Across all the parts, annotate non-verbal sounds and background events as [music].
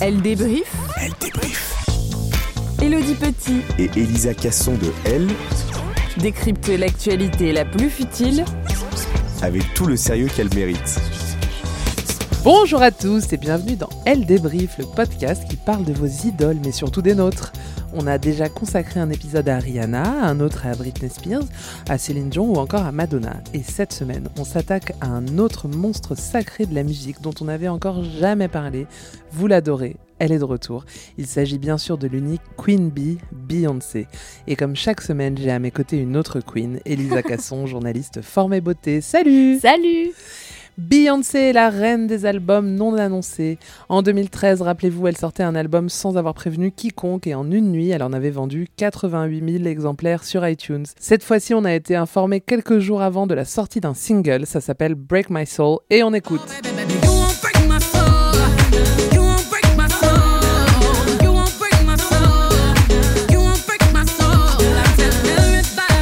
Elle débrief. Elle débrief. Elodie Petit Et Elisa Casson de Elle, décrypte l'actualité la plus futile avec tout le sérieux qu'elle mérite. Bonjour à tous et bienvenue dans Elle débrief, le podcast qui parle de vos idoles, mais surtout des nôtres. On a déjà consacré un épisode à Rihanna, un autre à Britney Spears, à Céline Dion ou encore à Madonna. Et cette semaine, on s'attaque à un autre monstre sacré de la musique dont on n'avait encore jamais parlé. Vous l'adorez, elle est de retour. Il s'agit bien sûr de l'unique Queen Bee, Beyoncé. Et comme chaque semaine, j'ai à mes côtés une autre Queen, Elisa [laughs] Casson, journaliste formée beauté. Salut Salut Beyoncé est la reine des albums non annoncés. En 2013, rappelez-vous, elle sortait un album sans avoir prévenu quiconque et en une nuit, elle en avait vendu 88 000 exemplaires sur iTunes. Cette fois-ci, on a été informé quelques jours avant de la sortie d'un single, ça s'appelle Break My Soul et on écoute.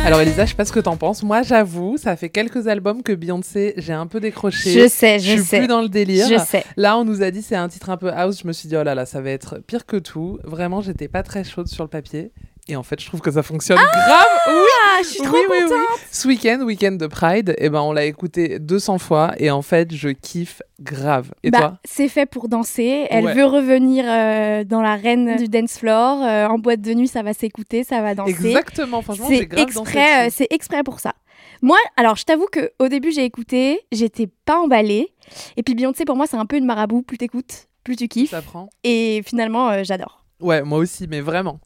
Alors Elisa, je sais pas ce que t'en penses. Moi, j'avoue, ça fait quelques albums que Beyoncé, j'ai un peu décroché. Je sais, je suis sais. plus dans le délire. Je sais. Là, on nous a dit c'est un titre un peu house. Je me suis dit oh là là, ça va être pire que tout. Vraiment, j'étais pas très chaude sur le papier. Et en fait, je trouve que ça fonctionne grave. Oui, Ah, je suis trop oui, contente oui. Ce week-end, week-end de Pride, eh ben, on l'a écouté 200 fois et en fait, je kiffe grave. Et Bah, toi c'est fait pour danser. Elle Ouais. veut revenir euh, dans l'arène du dance floor. Euh, en boîte de nuit, ça va s'écouter, ça va danser. Exactement. Franchement, C'est exprès, euh, c'est exprès pour ça. Moi, alors, je t'avoue que au début, j'ai écouté, j'étais pas emballée. Et puis Beyoncé, pour moi, c'est un peu une marabout. Plus t'écoutes, plus tu kiffes. Ça prend. Et finalement, euh, j'adore. Ouais, moi aussi, mais vraiment.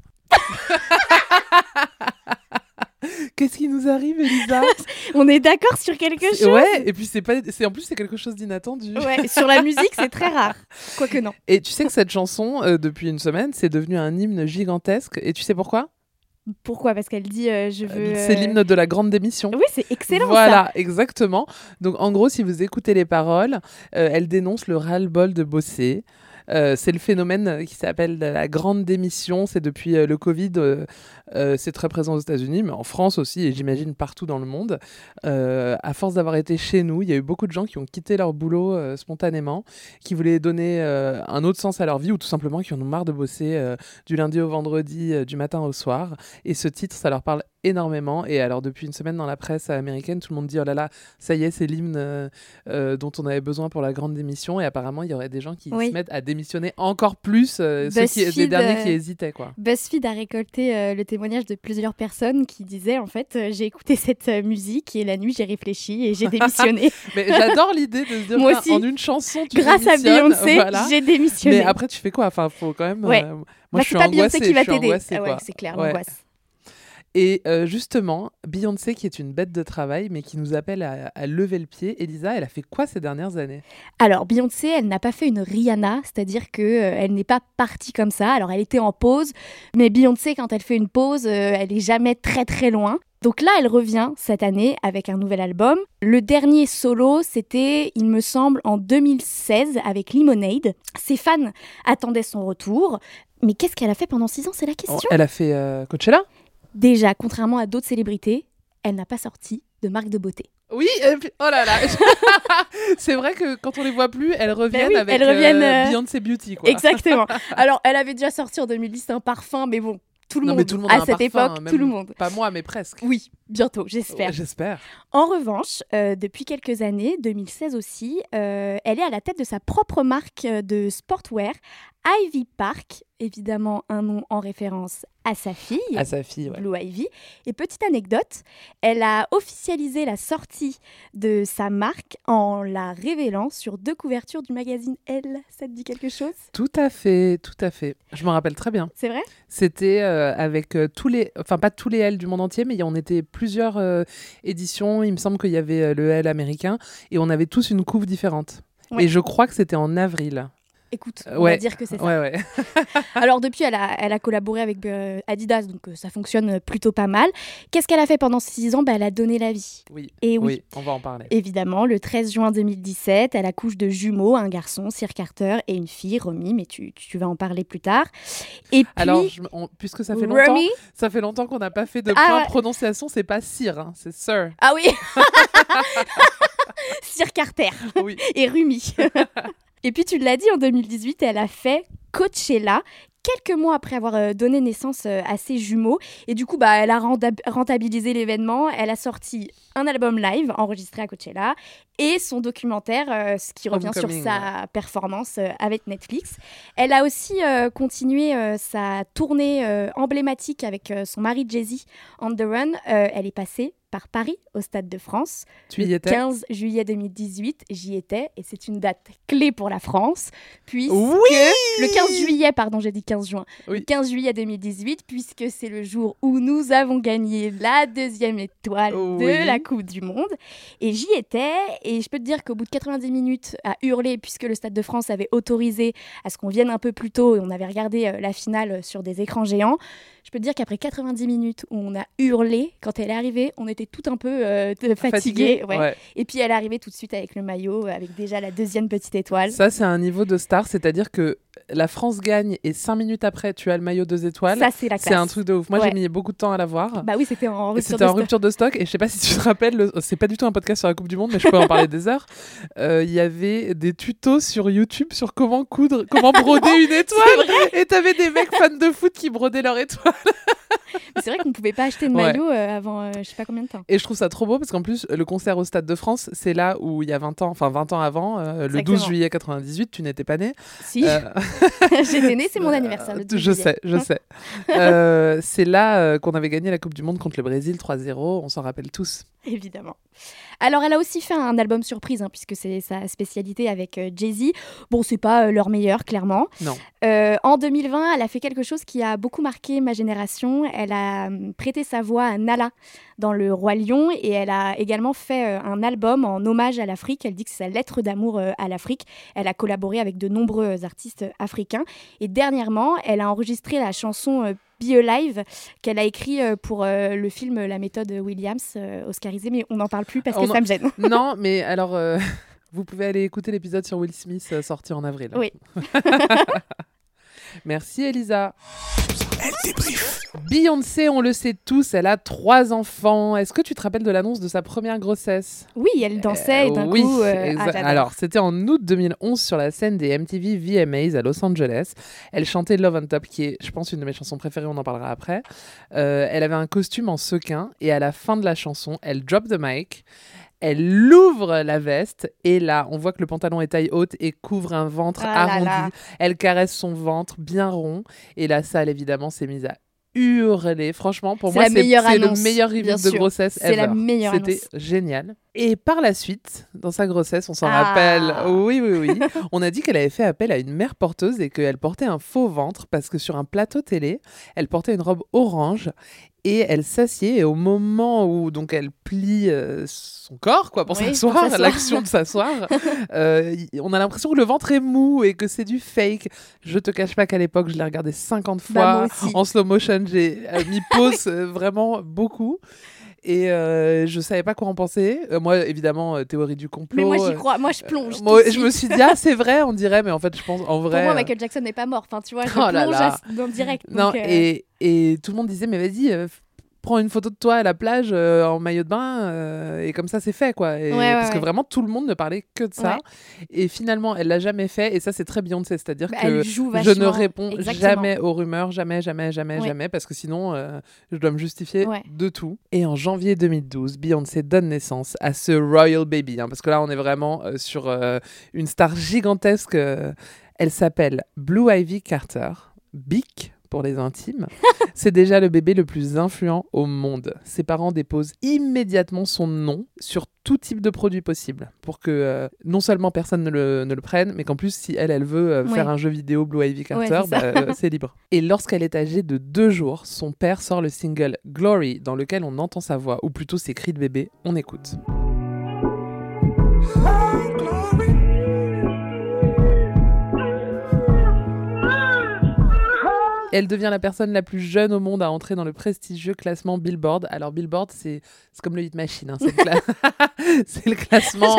[laughs] Qu'est-ce qui nous arrive, Elisa [laughs] On est d'accord sur quelque chose. Ouais, et puis c'est pas, c'est en plus c'est quelque chose d'inattendu. Ouais, sur la musique, c'est très rare. [laughs] Quoique non. Et tu sais que cette chanson, euh, depuis une semaine, c'est devenu un hymne gigantesque. Et tu sais pourquoi? Pourquoi? Parce qu'elle dit euh, je veux. C'est euh, l'hymne de la grande démission. Oui, c'est excellent Voilà, ça. exactement. Donc en gros, si vous écoutez les paroles, euh, elle dénonce le ras-le-bol de bosser. Euh, c'est le phénomène euh, qui s'appelle la grande démission. C'est depuis euh, le Covid, c'est très présent aux États-Unis, mais en France aussi, et j'imagine partout dans le monde. À force d'avoir été chez nous, il y a eu beaucoup de gens qui ont quitté leur boulot spontanément, qui voulaient donner un autre sens à leur vie, ou tout simplement qui en ont marre de bosser du lundi au vendredi, du matin au soir. Et ce titre, ça leur parle énormément. Et alors, depuis une semaine dans la presse américaine, tout le monde dit oh là là, ça y est, c'est l'hymne euh, euh, dont on avait besoin pour la grande démission. Et apparemment, il y aurait des gens qui Oui. se mettent à démissionner encore plus, euh, ceux qui, les derniers qui euh, hésitaient, quoi. BuzzFeed a récolté le témoignage de plusieurs personnes qui disaient en fait j'ai écouté cette musique et la nuit j'ai réfléchi et j'ai démissionné. [laughs] Mais j'adore l'idée de se dire Moi aussi. en une chanson, tu Grâce à Beyoncé, voilà. j'ai démissionné. Mais après, tu fais quoi? Enfin, faut quand même. Ouais. moi, Bah, je suis pas Beyoncé angoissée, qui va t'aider. Ah ouais, c'est clair, Ouais. Et euh, justement, Beyoncé, qui est une bête de travail, mais qui nous appelle à, à lever le pied, Elisa, elle a fait quoi ces dernières années? Alors, Beyoncé, elle n'a pas fait une Rihanna, c'est-à-dire que euh, elle n'est pas partie comme ça. Alors, elle était en pause, mais Beyoncé, quand elle fait une pause, euh, elle est jamais très très loin. Donc là, elle revient cette année avec un nouvel album. Le dernier solo, c'était, il me semble, en 2016 avec Lemonade. Ses fans attendaient son retour. Mais qu'est-ce qu'elle a fait pendant six ans? C'est la question. Oh, Elle a fait Coachella? Déjà, contrairement à d'autres célébrités, elle n'a pas sorti de marque de beauté. Oui, et puis- oh là là [laughs] C'est vrai que quand on les voit plus, elles reviennent oui, avec elles reviennent, euh, euh, Beyoncé Beauty. Quoi. Exactement. [laughs] Alors, elle avait déjà sorti en 2010 un parfum, mais bon, tout le Non, monde, mais tout le monde à cette parfum, époque, tout le monde. Pas moi, mais presque. Oui, bientôt, j'espère. Ouais, J'espère. En revanche, euh, depuis quelques années, 2016 aussi, euh, elle est à la tête de sa propre marque euh, de sportwear, Ivy Park, évidemment un nom en référence à sa fille. À sa fille, ouais. Blue Ivy. Et petite anecdote, elle a officialisé la sortie de sa marque en la révélant sur deux couvertures du magazine Elle. Ça te dit quelque chose? Tout à fait, tout à fait. Je me rappelle très bien. C'est vrai? C'était euh, avec euh, tous les, enfin pas tous les L du monde entier, mais il y en était plusieurs euh, éditions. Il me semble qu'il y avait euh, le L américain et on avait tous une couve différente. Ouais. Et je crois que c'était en avril. Écoute, Euh, on ouais. va dire que c'est ça. Ouais, ouais. [laughs] Alors depuis, elle a, elle a collaboré avec euh, Adidas, donc euh, ça fonctionne plutôt pas mal. Qu'est-ce qu'elle a fait pendant ces six ans? Bah, Elle a donné la vie. Oui. Et oui, oui, on va en parler. évidemment, le 13 juin 2017, elle accouche de jumeaux, un garçon, Sir Carter, et une fille, Romy, mais tu, tu vas en parler plus tard. Et puis, Alors, je me- on- puisque ça fait longtemps, ça fait longtemps qu'on n'a pas fait de Ah point prononciation, c'est pas Sir, hein, c'est Sir. Ah oui [laughs] [laughs] Sir Carter Oui. et Rumi. Et puis tu l'as dit, en 2018, elle a fait Coachella, quelques mois après avoir euh, donné naissance euh, à ses jumeaux. Et du coup, bah, elle a renta- rentabilisé l'événement. Elle a sorti un album live enregistré à Coachella et son documentaire, euh, ce qui revient sur sa performance euh, avec Netflix. Elle a aussi euh, continué sa tournée emblématique avec son mari Jay-Z, On the Run. Elle est passée par Paris, au Stade de France. Tu y le étais 15 juillet 2018, j'y étais et c'est une date clé pour la France puisque Oui le 15 juillet, pardon, j'ai dit 15 juin. Oui. Le 15 juillet 2018 puisque c'est le jour où nous avons gagné la deuxième étoile Oui. de la Coupe du monde et j'y étais et je peux te dire qu'au bout de 90 minutes à hurler puisque le Stade de France avait autorisé à ce qu'on vienne un peu plus tôt et on avait regardé euh, la finale sur des écrans géants. Je peux te dire qu'après 90 minutes où on a hurlé, quand elle est arrivée, on était tout un peu euh, ouais. Ouais. Et puis elle est arrivée tout de suite avec le maillot, avec déjà la deuxième petite étoile. Ça, c'est un niveau de star, c'est-à-dire que la France gagne et cinq minutes après, tu as le maillot deux étoiles. Ça, c'est la classe. C'est un truc de ouf. Moi, Ouais. j'ai mis beaucoup de temps à l'avoir. Bah oui, c'était en rupture C'était de en stock. rupture de stock et je sais pas si tu te rappelles, le- c'est pas du tout un podcast sur la Coupe du Monde, mais je peux en parler des heures. [laughs] Euh, Il y avait des tutos sur YouTube sur comment coudre, comment broder une [laughs] étoile. Et t'avais des mecs fans de foot qui brodaient leur étoile. [laughs] C'est vrai qu'on ne pouvait pas acheter de Ouais. maillot euh, avant euh, je sais pas combien de temps. Et je trouve ça trop beau parce qu'en plus, le concert au Stade de France, c'est là où il y a 20 ans, enfin 20 ans avant, euh, le 12 Exactement. juillet 98, tu n'étais pas né. Si, [laughs] j'étais née, c'est mon anniversaire. le 12 je sais, je sais. [laughs] Euh, c'est là euh, qu'on avait gagné la Coupe du Monde contre le Brésil 3-0, on s'en rappelle tous. Évidemment. Alors, elle a aussi fait un album surprise, hein, puisque c'est sa spécialité avec euh, Jay-Z. Bon, c'est pas euh, leur meilleur, clairement. Non. Euh, en 2020, elle a fait quelque chose qui a beaucoup marqué ma génération. Elle a prêté sa voix à Nala dans Le Roi Lion et elle a également fait un album en hommage à l'Afrique. Elle dit que c'est sa lettre d'amour à l'Afrique. Elle a collaboré avec de nombreux artistes africains. Et dernièrement, elle a enregistré la chanson Be Alive qu'elle a écrit euh, pour euh, le film La méthode Williams, euh, oscarisé, mais on n'en parle plus parce que On ça me gêne. [laughs] non, mais alors, [laughs] vous pouvez aller écouter l'épisode sur Will Smith sorti en avril. Oui. [laughs] Merci Elisa. Elle débrief. Beyoncé, on le sait tous, elle a trois enfants. Est-ce que tu te rappelles de l'annonce de sa première grossesse? Oui, elle dansait et d'un oui, coup. euh, ah, alors c'était en août 2011 sur la scène des MTV VMAs à Los Angeles. Elle chantait Love on Top, qui est, je pense, une de mes chansons préférées. On en parlera après. Euh, elle avait un costume en sequin et à la fin de la chanson, elle drop the mic. Elle ouvre la veste et là, on voit que le pantalon est taille haute et couvre un ventre Ah arrondi. là. Elle caresse son ventre bien rond et la salle évidemment s'est mise à hurler. Franchement, pour moi, la c'est le meilleur reveal de grossesse C'est la ever. meilleure C'était génial. Et par la suite, dans sa grossesse, on s'en Ah. rappelle. Oui, oui, oui. [laughs] on a dit qu'elle avait fait appel à une mère porteuse et qu'elle portait un faux ventre parce que sur un plateau télé, elle portait une robe orange et elle s'assied et au moment où donc elle plie euh, son corps quoi pour Oui, s'asseoir, l'action de s'asseoir, [laughs] euh, on a l'impression que le ventre est mou et que c'est du fake. Je te cache pas qu'à l'époque je l'ai regardé 50 fois Bah, aussi. en slow motion, j'ai euh, mis [laughs] pause euh, vraiment beaucoup. Et euh, je savais pas quoi en penser. Euh, moi, évidemment, euh, théorie du complot. Mais moi, j'y euh, crois. Moi, je plonge. moi, je me suis dit, ah, c'est vrai, on dirait, mais en fait, je pense, en Pour vrai. moi, euh, Michael Jackson n'est pas mort. Enfin, tu vois, je [laughs] Oh plonge là. à- dans le direct. Non, donc, et, et tout le monde disait, mais vas-y, prends une photo de toi à la plage euh, en maillot de bain, euh, et comme ça, c'est fait, quoi. Et- Ouais, ouais, parce que ouais. vraiment, tout le monde ne parlait que de ça. Et finalement, elle l'a jamais fait, et ça, c'est très Beyoncé, c'est-à-dire bah, que. Je ne réponds Exactement. jamais aux rumeurs, jamais, jamais, jamais, jamais, parce que sinon, euh, je dois me justifier de tout. Et en janvier 2012, Beyoncé donne naissance à ce Royal Baby, hein, parce que là, on est vraiment sur une star gigantesque. elle s'appelle Blue Ivy Carter, Bic pour les intimes. [laughs] C'est déjà le bébé le plus influent au monde. Ses parents déposent immédiatement son nom sur tout type de produit possible pour que euh, non seulement personne ne le, ne le prenne, mais qu'en plus, si elle, elle veut euh, Ouais. faire un jeu vidéo Blue Ivy Carter, c'est bah, euh, c'est libre. Et lorsqu'elle est âgée de deux jours, son père sort le single Glory, dans lequel on entend sa voix, ou plutôt ses cris de bébé. On écoute. Elle devient la personne la plus jeune au monde à entrer dans le prestigieux classement Billboard. Alors Billboard, c'est c'est comme le Hit Machine, hein, c'est le, cla- [laughs] c'est le classement,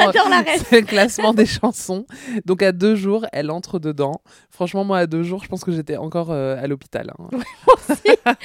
c'est le classement des chansons. Donc à deux jours, elle entre dedans. Franchement, moi à deux jours, je pense que j'étais encore euh, à l'hôpital. hein. [laughs]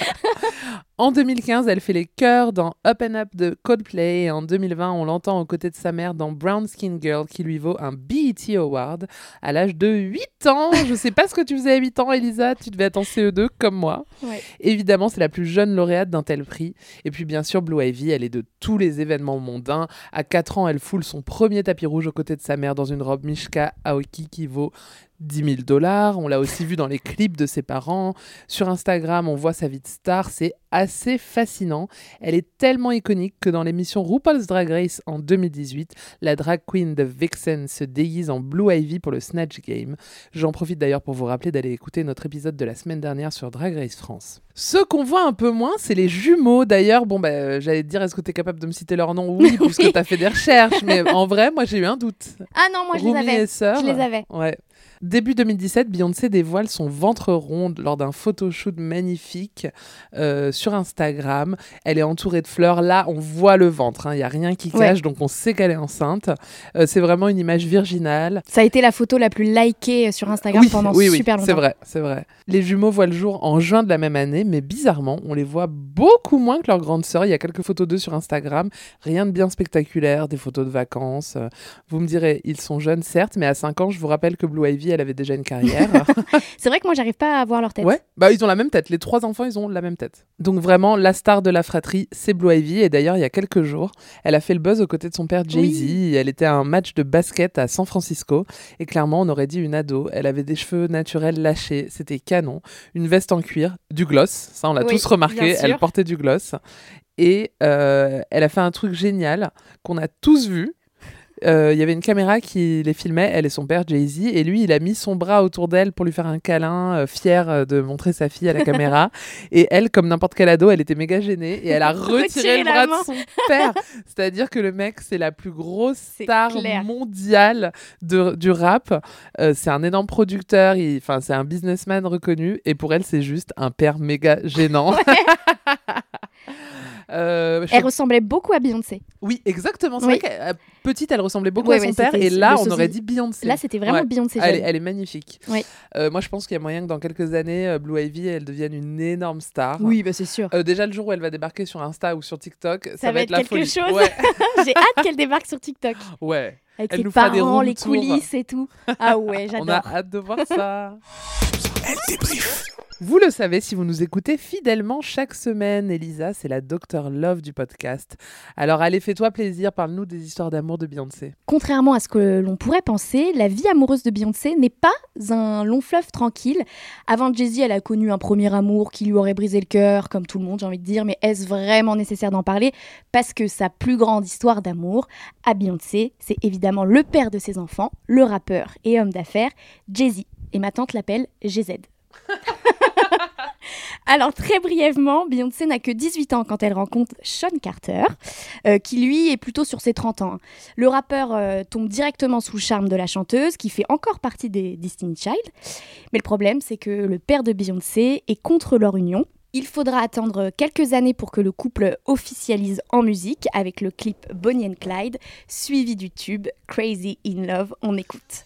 en 2015, elle fait les chœurs dans Up and Up de Coldplay et en 2020, on l'entend aux côtés de sa mère dans Brown Skin Girl qui lui vaut un BET Award à l'âge de 8 ans. Je sais pas ce que tu faisais à 8 ans, Elisa, tu devais être en CE2 comme moi. Ouais. Évidemment, c'est la plus jeune lauréate d'un tel prix. Et puis bien sûr, Blue Ivy, elle est de tous les événements mondains. À 4 ans, elle foule son premier tapis rouge aux côtés de sa mère dans une robe Mishka Aoki qui vaut 10 000 dollars. On l'a aussi vu dans les clips de ses parents. Sur Instagram, on voit sa vie de star. C'est assez fascinant. Elle est tellement iconique que dans l'émission RuPaul's Drag Race en 2018, la drag queen de Vixen se déguise en Blue Ivy pour le Snatch Game. J'en profite d'ailleurs pour vous rappeler d'aller écouter notre épisode de la semaine dernière sur Drag Race France. Ceux qu'on voit un peu moins, c'est les jumeaux. D'ailleurs, bon, bah, euh, j'allais te dire, est-ce que tu es capable de me citer leur nom Oui, [laughs] puisque Oui. tu as fait des recherches. Mais en vrai, moi, j'ai eu un doute. Ah non, moi, je les avais. et sœur. Je les avais. Ouais. Début 2017, Beyoncé dévoile son ventre rond lors d'un photoshoot magnifique euh, sur Instagram. Elle est entourée de fleurs. Là, on voit le ventre. hein. Il n'y a rien qui Ouais. cache, donc on sait qu'elle est enceinte. Euh, c'est vraiment une image virginale. Ça a été la photo la plus likée sur Instagram oui, pendant oui, oui, super longtemps. c'est vrai, c'est vrai. Les jumeaux voient le jour en juin de la même année, mais bizarrement, on les voit beaucoup moins que leur grande sœur. Il y a quelques photos d'eux sur Instagram, rien de bien spectaculaire, des photos de vacances. Euh, Vous me direz, ils sont jeunes, certes, mais à 5 ans, je vous rappelle que Blue Ivy, elle avait déjà une carrière. [laughs] C'est vrai que moi, j'arrive pas à voir leur tête. Ouais, bah ils ont la même tête. Les trois enfants, ils ont la même tête. Donc vraiment, la star de la fratrie, c'est Blue Ivy. Et d'ailleurs, il y a quelques jours, elle a fait le buzz aux côtés de son père Jay-Z. Elle était à un match de basket à San Francisco. Et clairement, on aurait dit une ado. Elle avait des cheveux naturels lâchés. C'était canon. Une veste en cuir, du gloss. Ça, on l'a Oui, tous remarqué. Elle portait du gloss. Et euh, elle a fait un truc génial qu'on a tous vu. Euh, Il y avait une caméra qui les filmait, elle et son père Jay-Z, et lui, il a mis son bras autour d'elle pour lui faire un câlin, euh, fier euh, de montrer sa fille à la caméra. [laughs] et elle, comme n'importe quel ado, elle était méga gênée et elle a retiré le bras main. de son père. C'est-à-dire que le mec, c'est la plus grosse star clair. mondiale de, du rap. Euh, c'est un énorme producteur, enfin, c'est un businessman reconnu, et pour elle, c'est juste un père méga gênant. [laughs] [laughs] Euh, je Elle ressemblait beaucoup à Beyoncé. oui, exactement. C'est Oui. vrai euh, petite, elle ressemblait beaucoup Ouais, à son ouais, père, et là, on aurait dit Beyoncé. Là, c'était vraiment Ouais. Beyoncé Elle est, jeune. elle est magnifique. Oui. Euh, moi, je pense qu'il y a moyen que dans quelques années, euh, Blue Ivy, elle devienne une énorme star. Oui, bah, c'est sûr. Euh, déjà, le jour où elle va débarquer sur Insta ou sur TikTok, ça, va être la quelque folie. chose. [laughs] J'ai hâte qu'elle débarque sur TikTok. ouais. Avec Elle ses nous fera des parents, les coulisses et tout. Ah ouais, [laughs] On a j'adore. hâte de voir ça. Elle débrief. Vous le savez si vous nous écoutez fidèlement chaque semaine. Elisa, c'est la Docteur Love du podcast. Alors allez, fais-toi plaisir, parle-nous des histoires d'amour de Beyoncé. Contrairement à ce que l'on pourrait penser, la vie amoureuse de Beyoncé n'est pas un long fleuve tranquille. Avant Jay-Z, elle a connu un premier amour qui lui aurait brisé le cœur, comme tout le monde, j'ai envie de dire, mais est-ce vraiment nécessaire d'en parler? Parce que sa plus grande histoire d'amour à Beyoncé, c'est évidemment le père de ses enfants, le rappeur et homme d'affaires, Jay-Z. Et ma tante l'appelle GZ. [laughs] Alors très brièvement, Beyoncé n'a que 18 ans quand elle rencontre Sean Carter, euh, qui lui est plutôt sur ses 30 ans. Le rappeur euh, tombe directement sous le charme de la chanteuse, qui fait encore partie des Destiny Child. Mais le problème, c'est que le père de Beyoncé est contre leur union. Il faudra attendre quelques années pour que le couple officialise en musique avec le clip Bonnie and Clyde, suivi du tube Crazy in Love. On écoute.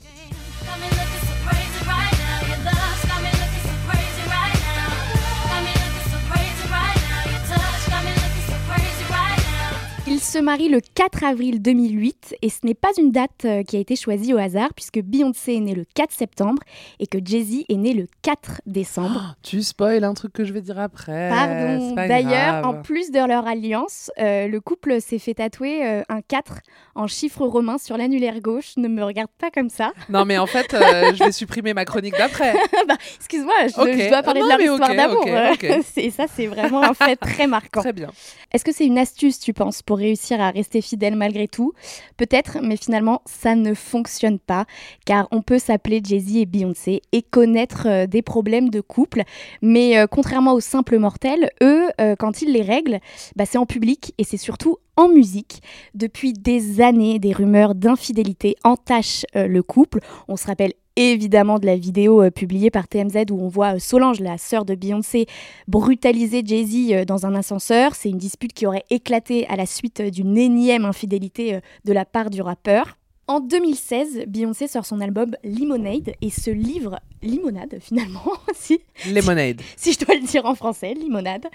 Ils se marient le 4 avril 2008 et ce n'est pas une date euh, qui a été choisie au hasard puisque Beyoncé est née le 4 septembre et que Jay-Z est né le 4 décembre. Tu spoil un truc que je vais dire après. Pardon. D'ailleurs, en plus de leur alliance, euh, le couple s'est fait tatouer euh, un 4 en chiffre romain sur l'annulaire gauche. Ne me regarde pas comme ça. [laughs] Non, mais en fait, euh, je vais supprimer ma chronique d'après. [laughs] Bah, Excuse-moi, je, dois parler Non, de leur histoire ok, d'amour. ok, ok. [laughs] c'est- ça, c'est vraiment un fait très marquant. Très bien. Est-ce que c'est une astuce, tu penses, pour réussir à rester fidèle malgré tout Peut-être, mais finalement, ça ne fonctionne pas, car on peut s'appeler Jay-Z et Beyoncé et connaître euh, des problèmes de couple, mais euh, contrairement aux simples mortels, eux, euh, quand ils les règlent, bah, c'est en public et c'est surtout en musique. Depuis des années, des rumeurs d'infidélité entachent le couple. On se rappelle évidemment de la vidéo euh, publiée par TMZ où on voit euh, Solange, la sœur de Beyoncé, brutaliser Jay-Z euh, dans un ascenseur. C'est une dispute qui aurait éclaté à la suite d'une énième infidélité de la part du rappeur. En 2016, Beyoncé sort son album Lemonade et se livre limonade finalement, [laughs] si, Lemonade. si je dois le dire en français, limonade,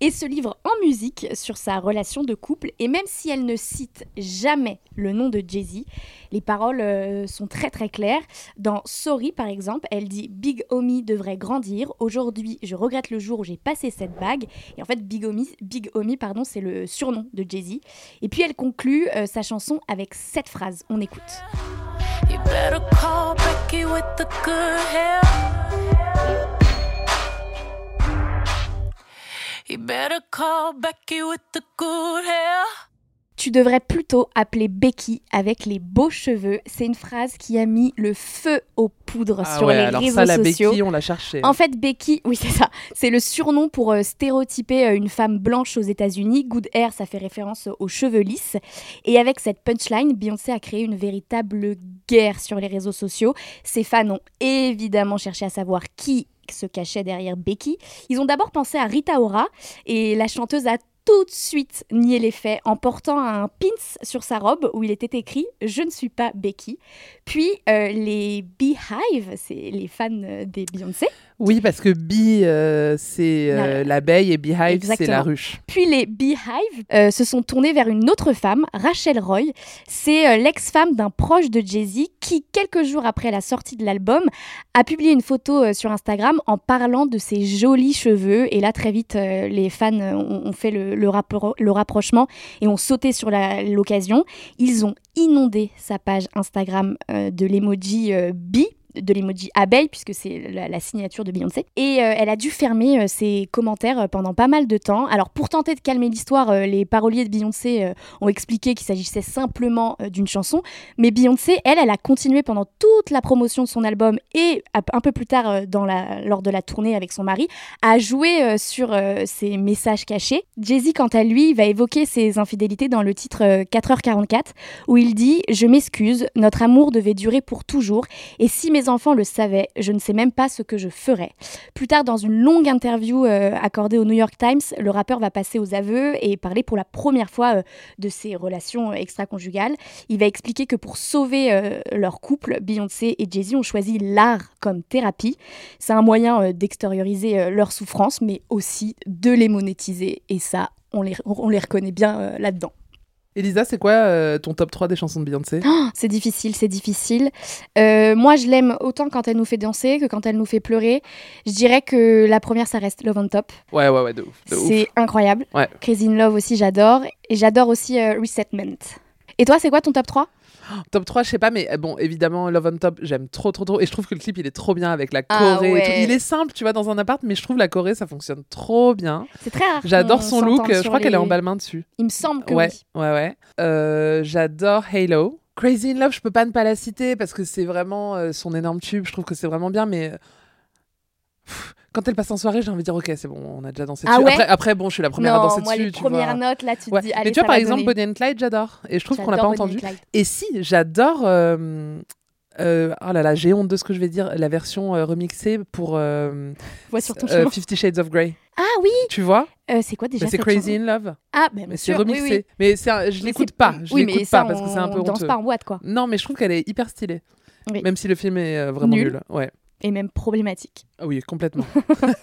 et se livre en musique sur sa relation de couple. Et même si elle ne cite jamais le nom de Jay-Z, les paroles euh, sont très très claires. Dans Sorry par exemple, elle dit Big Homie devrait grandir. Aujourd'hui, je regrette le jour où j'ai passé cette bague. Et en fait, Big Homie, Big Homie pardon, c'est le surnom de Jay-Z. Et puis elle conclut euh, sa chanson avec cette phrase. On écoute. You better call Becky with the good hair. You better call Becky with the good hair. Tu devrais plutôt appeler Becky avec les beaux cheveux. C'est une phrase qui a mis le feu aux poudres Ah sur ouais, les alors réseaux ça, la sociaux. Becky, on l'a cherché. En fait, Becky, [laughs] oui, c'est ça. C'est le surnom pour euh, stéréotyper euh, une femme blanche aux États-Unis. Good hair, ça fait référence aux cheveux lisses. Et avec cette punchline, Beyoncé a créé une véritable guerre sur les réseaux sociaux. Ses fans ont évidemment cherché à savoir qui se cachait derrière Becky. Ils ont d'abord pensé à Rita Ora et la chanteuse a tout de suite nié les faits en portant un pins sur sa robe où il était écrit Je ne suis pas Becky. Puis euh, les Beehive, c'est les fans des Beyoncé, Oui, parce que bee, euh, c'est euh, l'abeille et beehive, c'est la ruche. Puis les Beehive se sont tournés vers une autre femme, Rachel Roy. C'est l'ex-femme d'un proche de Jay-Z qui, quelques jours après la sortie de l'album, a publié une photo sur Instagram en parlant de ses jolis cheveux. Et là, très vite, les fans ont, ont fait le, le rappro- le rapprochement et ont sauté sur l'occasion. Ils ont inondé sa page Instagram euh, de l'emoji euh, bee de l'emoji abeille puisque c'est la, signature de Beyoncé. Et euh, elle a dû fermer euh, ses commentaires euh, pendant pas mal de temps. Alors pour tenter de calmer l'histoire euh, les paroliers de Beyoncé ont expliqué qu'il s'agissait simplement d'une chanson. Mais Beyoncé elle elle a continué pendant toute la promotion de son album et un peu plus tard lors de la tournée avec son mari à jouer sur ses messages cachés. Jay-Z quant à lui va évoquer ses infidélités dans le titre euh, 4h44 où il dit Je m'excuse, notre amour devait durer pour toujours, et si mes enfants le savaient, je ne sais même pas ce que je ferais. Plus tard, dans une longue interview euh, accordée au New York Times, le rappeur va passer aux aveux et parler pour la première fois euh, de ses relations extra-conjugales. Il va expliquer que pour sauver euh, leur couple, Beyoncé et Jay-Z ont choisi l'art comme thérapie. C'est un moyen euh, d'extérioriser euh, leur souffrance, mais aussi de les monétiser, et ça, on les, on les reconnaît bien euh, là-dedans. Elisa, c'est quoi euh, ton top 3 des chansons de Beyoncé? Oh, c'est difficile, c'est difficile. Euh, moi, je l'aime autant quand elle nous fait danser que quand elle nous fait pleurer. Je dirais que la première, ça reste Love on Top. Ouais, ouais, ouais, de ouf. C'est incroyable. Ouais. Crazy in Love aussi, j'adore. Et j'adore aussi euh, Resetment. Et toi, c'est quoi ton top 3 Top 3, je sais pas, mais euh, bon, évidemment, Love on Top, j'aime trop, trop, trop. Et je trouve que le clip, il est trop bien avec la Ah Corée. et ouais. tout. Il est simple, tu vois, dans un appart, mais je trouve la Corée, ça fonctionne trop bien. C'est très rare. J'adore son look. Je crois qu'elle est en balmain dessus. Il me semble que ouais, oui. ouais, ouais. Euh, J'adore Halo. Crazy in Love, je peux pas ne pas la citer parce que c'est vraiment euh, son énorme tube. Je trouve que c'est vraiment bien, mais. Quand elle passe en soirée, j'ai envie de dire ok, c'est bon, on a déjà dansé Ah dessus. ouais après, après, bon, je suis la première à danser moi, dessus. les tu premières vois. notes, là, tu te dis, allez, Mais tu vois, ça par exemple. Bonnie and Clyde, j'adore. Et je trouve qu'on l'a pas Bonnie entendu. Et si, j'adore. euh, euh, oh là là, j'ai honte de ce que je vais dire. La version euh, remixée pour. Fifty Shades of Grey. Ah oui Tu vois Euh, C'est quoi déjà Mais C'est Crazy in Love. Ah, bah, Mais c'est oui, remixé. oui. Mais un- je l'écoute pas. Je oui, l'écoute ça, pas parce que c'est un peu on danse honteux. pas en boîte, quoi. Non, mais je trouve qu'elle est hyper stylée. Même si le film est vraiment Nul. nul. Ouais. Et même problématique. Ah Oui, complètement.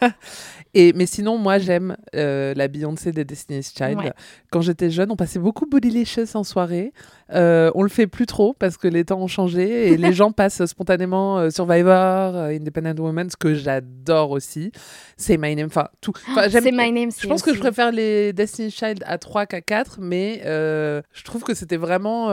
[laughs] et mais sinon, moi, j'aime euh, la Beyoncé des Destiny's Child. Ouais. Quand j'étais jeune, on passait beaucoup Bodylicious en soirée. Euh, on le fait plus trop parce que les temps ont changé et [laughs] les gens passent spontanément euh, Survivor, euh, Independent Woman, ce que j'adore aussi. C'est My Name, enfin tout. J'aime- C'est My Name. Je pense que je préfère les Destiny's Child à 3 qu'à 4, mais je trouve que c'était vraiment,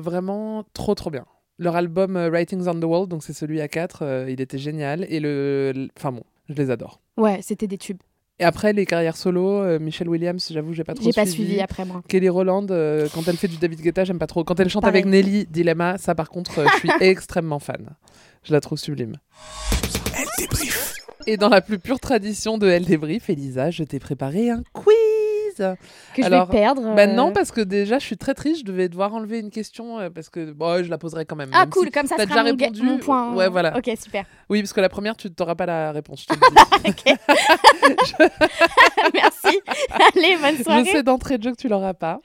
vraiment trop, trop bien. Leur album euh, Writings on the Wall, donc c'est celui à 4, euh, il était génial. Et le. le- Enfin bon, je les adore. Ouais, c'était des tubes. Et après, les carrières solo, euh, Michelle Williams, j'avoue, j'ai pas trop J'ai pas suivi. suivi après moi. Kelly Rowland, euh, quand elle fait du David Guetta, j'aime pas trop. Quand elle chante Pareil. avec Nelly, Dilemma, ça par contre, euh, je suis [laughs] extrêmement fan. Je la trouve sublime. Elle débrief. Et dans la plus pure tradition de Elle débrief, Elisa, je t'ai préparé un quiz. Que je vais perdre. Bah euh, non, parce que déjà, je suis très triste. Je devais devoir enlever une question euh, parce que bon, je la poserai quand même. Ah même cool, si comme ça sera déjà mon, répondu. mon point. Ouais, voilà. Ok, super. Oui, parce que la première, tu n'auras pas la réponse. Je te le dis. [laughs] [laughs] Merci. Allez, bonne je soirée. sais d'entrée de jeu que tu l'auras pas.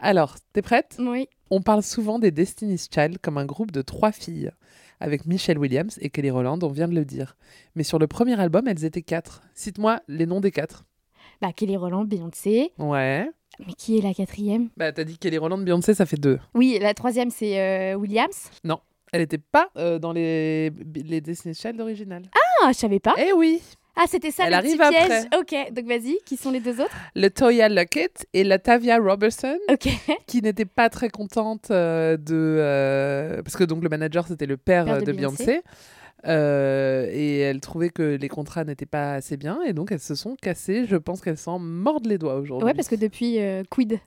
Alors, t'es prête? Oui. On parle souvent des Destiny's Child comme un groupe de trois filles. Avec Michelle Williams et Kelly Rowland, on vient de le dire. Mais sur le premier album, elles étaient quatre. Cite-moi les noms des quatre. Bah, Kelly Roland, Beyoncé. Ouais. Mais qui est la quatrième? Bah, t'as dit Kelly Rowland, Beyoncé, ça fait deux. Oui, la troisième, c'est euh, Williams. Elle n'était pas euh, dans les, les Destiny's Child originales. Ah, je savais pas. Eh oui Ah, c'était ça Elle le arrive petit piège. après. Ok, donc vas-y. Qui sont les deux autres? Le Toya Luckett et la Tavia Robertson, Ok. qui n'étaient pas très contentes euh, de... euh, parce que donc le manager, c'était le père, Père de de, Beyoncé. Beyoncé. Euh, et elles trouvaient que les contrats n'étaient pas assez bien et donc elles se sont cassées. Je pense qu'elles s'en mordent les doigts aujourd'hui. Ouais, parce que depuis euh, Quid?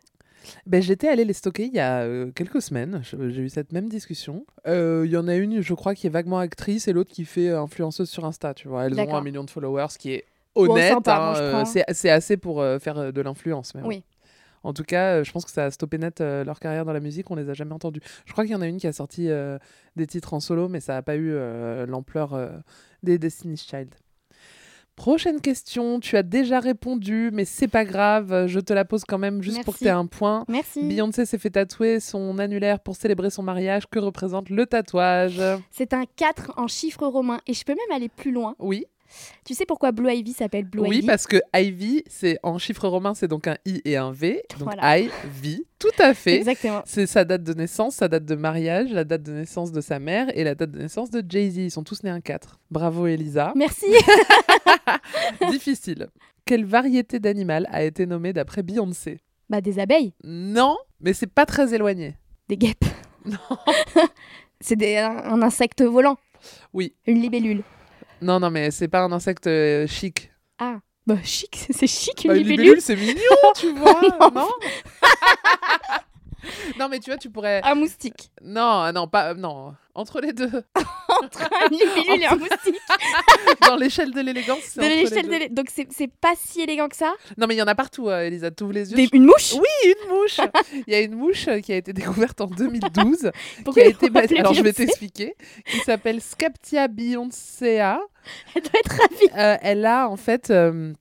Ben, J'étais allée les stocker il y a euh, quelques semaines. J'ai eu cette même discussion. Il y en a une, je crois, qui est vaguement actrice et l'autre qui fait influenceuse sur Insta. Tu vois, elles ont un million de followers, ce qui est honnête. hein, c'est assez pour faire de l'influence. bon. En tout cas, euh, je pense que ça a stoppé net euh, leur carrière dans la musique. On les a jamais entendus. Je crois qu'il y en a une qui a sorti euh, des titres en solo, mais ça n'a pas eu l'ampleur des Destiny's Child. Prochaine question. Tu as déjà répondu, mais c'est pas grave. Je te la pose quand même juste pour que tu aies un point. Merci. Beyoncé s'est fait tatouer son annulaire pour célébrer son mariage. Que représente le tatouage? C'est un 4 en chiffres romains. Et je peux même aller plus loin. Oui. Tu sais pourquoi Blue Ivy s'appelle Blue oui, Ivy parce que Ivy, c'est en chiffres romains, c'est donc un I et un V. Donc Voilà. Ivy, tout à fait. Exactement. C'est sa date de naissance, sa date de mariage, la date de naissance de sa mère et la date de naissance de Jay-Z. Ils sont tous nés un 4. Bravo Elisa. Merci. [laughs] Difficile. Quelle variété d'animal a été nommée d'après Beyoncé? Bah, des abeilles, Non, mais c'est pas très éloigné. des guêpes. Non. [laughs] C'est un insecte volant. Oui. Une libellule. Non, non, mais c'est pas un insecte euh, chic. Ah. Bah, chic, [laughs] c'est chic une Bah, libellule. c'est mignon, tu [laughs] vois. Non? [laughs] [laughs] non mais tu vois, tu pourrais. Un moustique. Non, non, pas. Non, entre les deux. [laughs] Entre un [laughs] libellule et un moustique. Dans l'échelle de l'élégance, c'est De l'échelle de Donc, c'est c'est pas si élégant que ça? Non, mais il y en a partout, euh, Elisa. T'ouvres les yeux. Des- Une mouche? Oui, une mouche. Il y a une mouche euh, qui a été découverte en 2012, qui a été Alors je vais t'expliquer. Qui s'appelle Scaptia beyoncea. Elle doit être ravie. Euh, elle a en fait euh,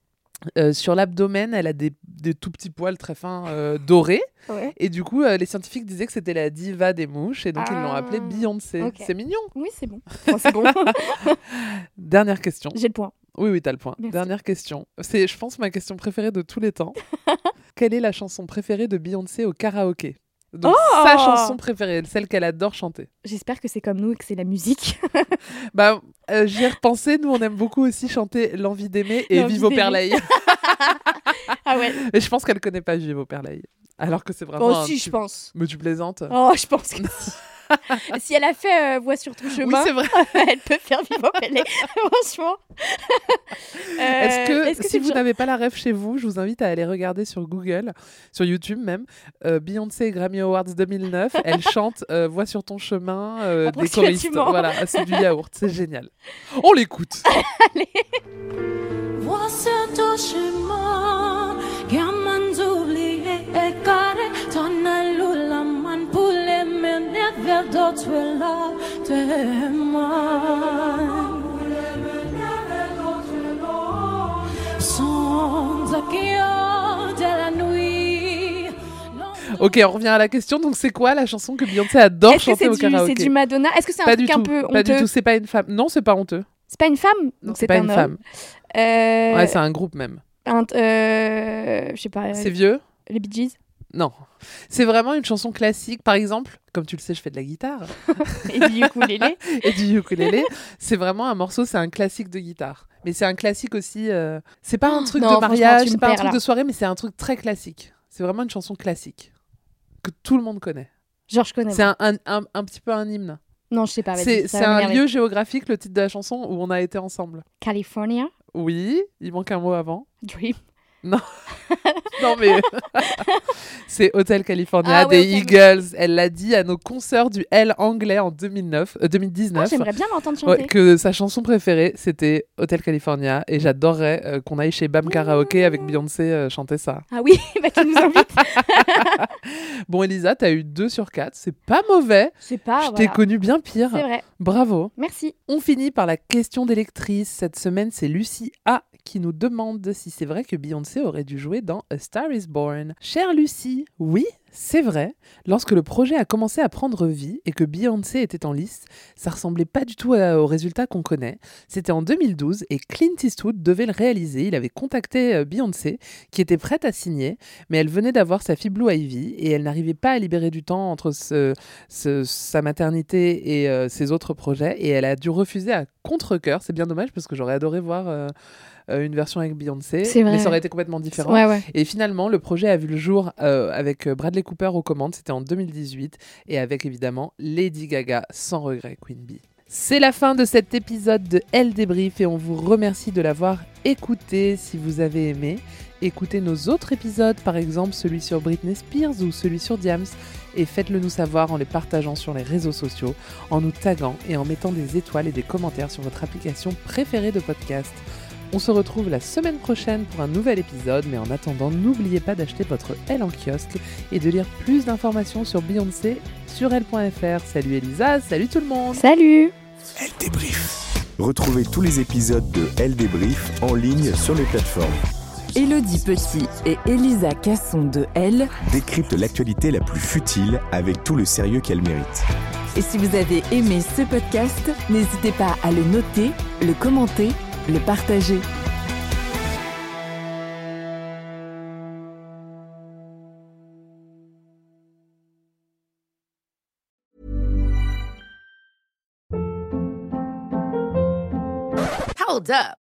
euh, sur l'abdomen, elle a des, des tout petits poils très fins euh, dorés. Ouais. Et du coup, euh, les scientifiques disaient que c'était la diva des mouches, et donc ils l'ont Ah, appelée Beyoncé. ok. C'est mignon. Oui, c'est bon. Enfin, c'est bon. [laughs] Dernière question. J'ai le point. Oui, oui, t'as le point. Merci. Dernière question. C'est, je pense, ma question préférée de tous les temps. [laughs] Quelle est la chanson préférée de Beyoncé au karaoké? Donc, Oh sa chanson préférée, celle qu'elle adore chanter. J'espère que c'est comme nous et que c'est la musique. [laughs] Bah, euh, j'y ai repensé. Nous, on aime beaucoup aussi chanter L'envie d'aimer et Vive au. Perleil. [laughs] ah ouais. Mais je pense qu'elle connaît pas Vive au Perleil. Alors que c'est vraiment. Moi un aussi, je pense. Mais tu plaisantes Oh, je pense que [laughs] si. [laughs] si elle a fait euh, Voix sur ton Oui, chemin, c'est vrai. [laughs] elle peut faire vivre Pelé. Franchement. Euh, Est-ce que, est-ce que si vous n'avez pas la ref chez vous, je vous invite à aller regarder sur Google, sur YouTube même, euh, Beyoncé Grammy Awards 2009. Elle chante euh, Voix sur ton chemin euh, des choristes. Voilà, c'est du yaourt, c'est génial. On l'écoute. Vois sur ton chemin, de la nuit. Ok, on revient à la question. Donc, c'est quoi la chanson que Beyoncé adore Est-ce que chanter c'est au du, karaoké c'est du Madonna? Est-ce que c'est un Pas truc du un tout. peu Pas du honteux? tout. C'est pas une femme. Non, c'est pas honteux. C'est pas une femme? Non, Donc c'est pas un une homme. femme. Euh, Ouais, c'est un groupe même. un- euh, je sais pas. C'est vieux? Les Bee Gees Non. C'est vraiment une chanson classique. Par exemple, comme tu le sais, je fais de la guitare [laughs] et du ukulélé. et du ukulélé. c'est vraiment un morceau, c'est un classique de guitare. Mais c'est un classique aussi. euh, C'est pas un truc non, de mariage, c'est pas un truc là. de soirée, mais c'est un truc très classique. C'est vraiment une chanson classique que tout le monde connaît. Genre, je connais. C'est un, un, un, un petit peu un hymne. Non, je sais pas. C'est un lieu géographique, le titre de la chanson, où on a été ensemble. California. Oui, il manque un mot avant. Dream. [laughs] Non, mais [laughs] c'est Hotel California Ah des Eagles. Elle l'a dit à nos consoeurs du L anglais en 2009, euh, 2019. Ah, J'aimerais bien l'entendre chanter. Ouais, que sa chanson préférée c'était Hotel California et j'adorerais euh, qu'on aille chez Bam Karaoke avec Beyoncé euh, chanter ça. Ah oui, [laughs] bah tu nous invites. Bon Elisa, t'as eu 2 sur 4, c'est pas mauvais. C'est pas. Je t'ai voilà. connu bien pire. C'est vrai. Bravo. Merci. On finit par la question d'électrice. Cette semaine, c'est Lucie A qui nous demande si c'est vrai que Beyoncé aurait dû jouer dans A Star is Born. Chère Lucie, oui, c'est vrai. Lorsque le projet a commencé à prendre vie et que Beyoncé était en lice, ça ressemblait pas du tout au résultat qu'on connaît. C'était en 2012 et Clint Eastwood devait le réaliser. Il avait contacté euh, Beyoncé qui était prête à signer, mais elle venait d'avoir sa fille Blue Ivy et elle n'arrivait pas à libérer du temps entre ce- ce- sa maternité et euh, ses autres projets et elle a dû refuser à contre-coeur. C'est bien dommage parce que j'aurais adoré voir euh, une version avec Beyoncé, mais ça aurait été complètement différent. Ouais, ouais. Et finalement, le projet a vu le jour euh, avec Bradley Cooper aux commandes, c'était en 2018, et avec évidemment Lady Gaga, sans regret, Queen Bee. C'est la fin de cet épisode de Elle Débrief et on vous remercie de l'avoir écouté. Si vous avez aimé, écoutez nos autres épisodes, par exemple celui sur Britney Spears ou celui sur Diams, et faites-le nous savoir en les partageant sur les réseaux sociaux, en nous taguant et en mettant des étoiles et des commentaires sur votre application préférée de podcast. On se retrouve la semaine prochaine pour un nouvel épisode, mais en attendant, n'oubliez pas d'acheter votre L en kiosque et de lire plus d'informations sur Beyoncé sur L.fr. Salut Elisa, salut tout le monde Salut. Elle débrief. Retrouvez tous les épisodes de Elle débrief en ligne sur les plateformes. Élodie Petit et Elisa Casson de Elle. Décrypte l'actualité la plus futile avec tout le sérieux qu'elle mérite. Et si vous avez aimé ce podcast, n'hésitez pas à le noter, le commenter, le partager. Hold up.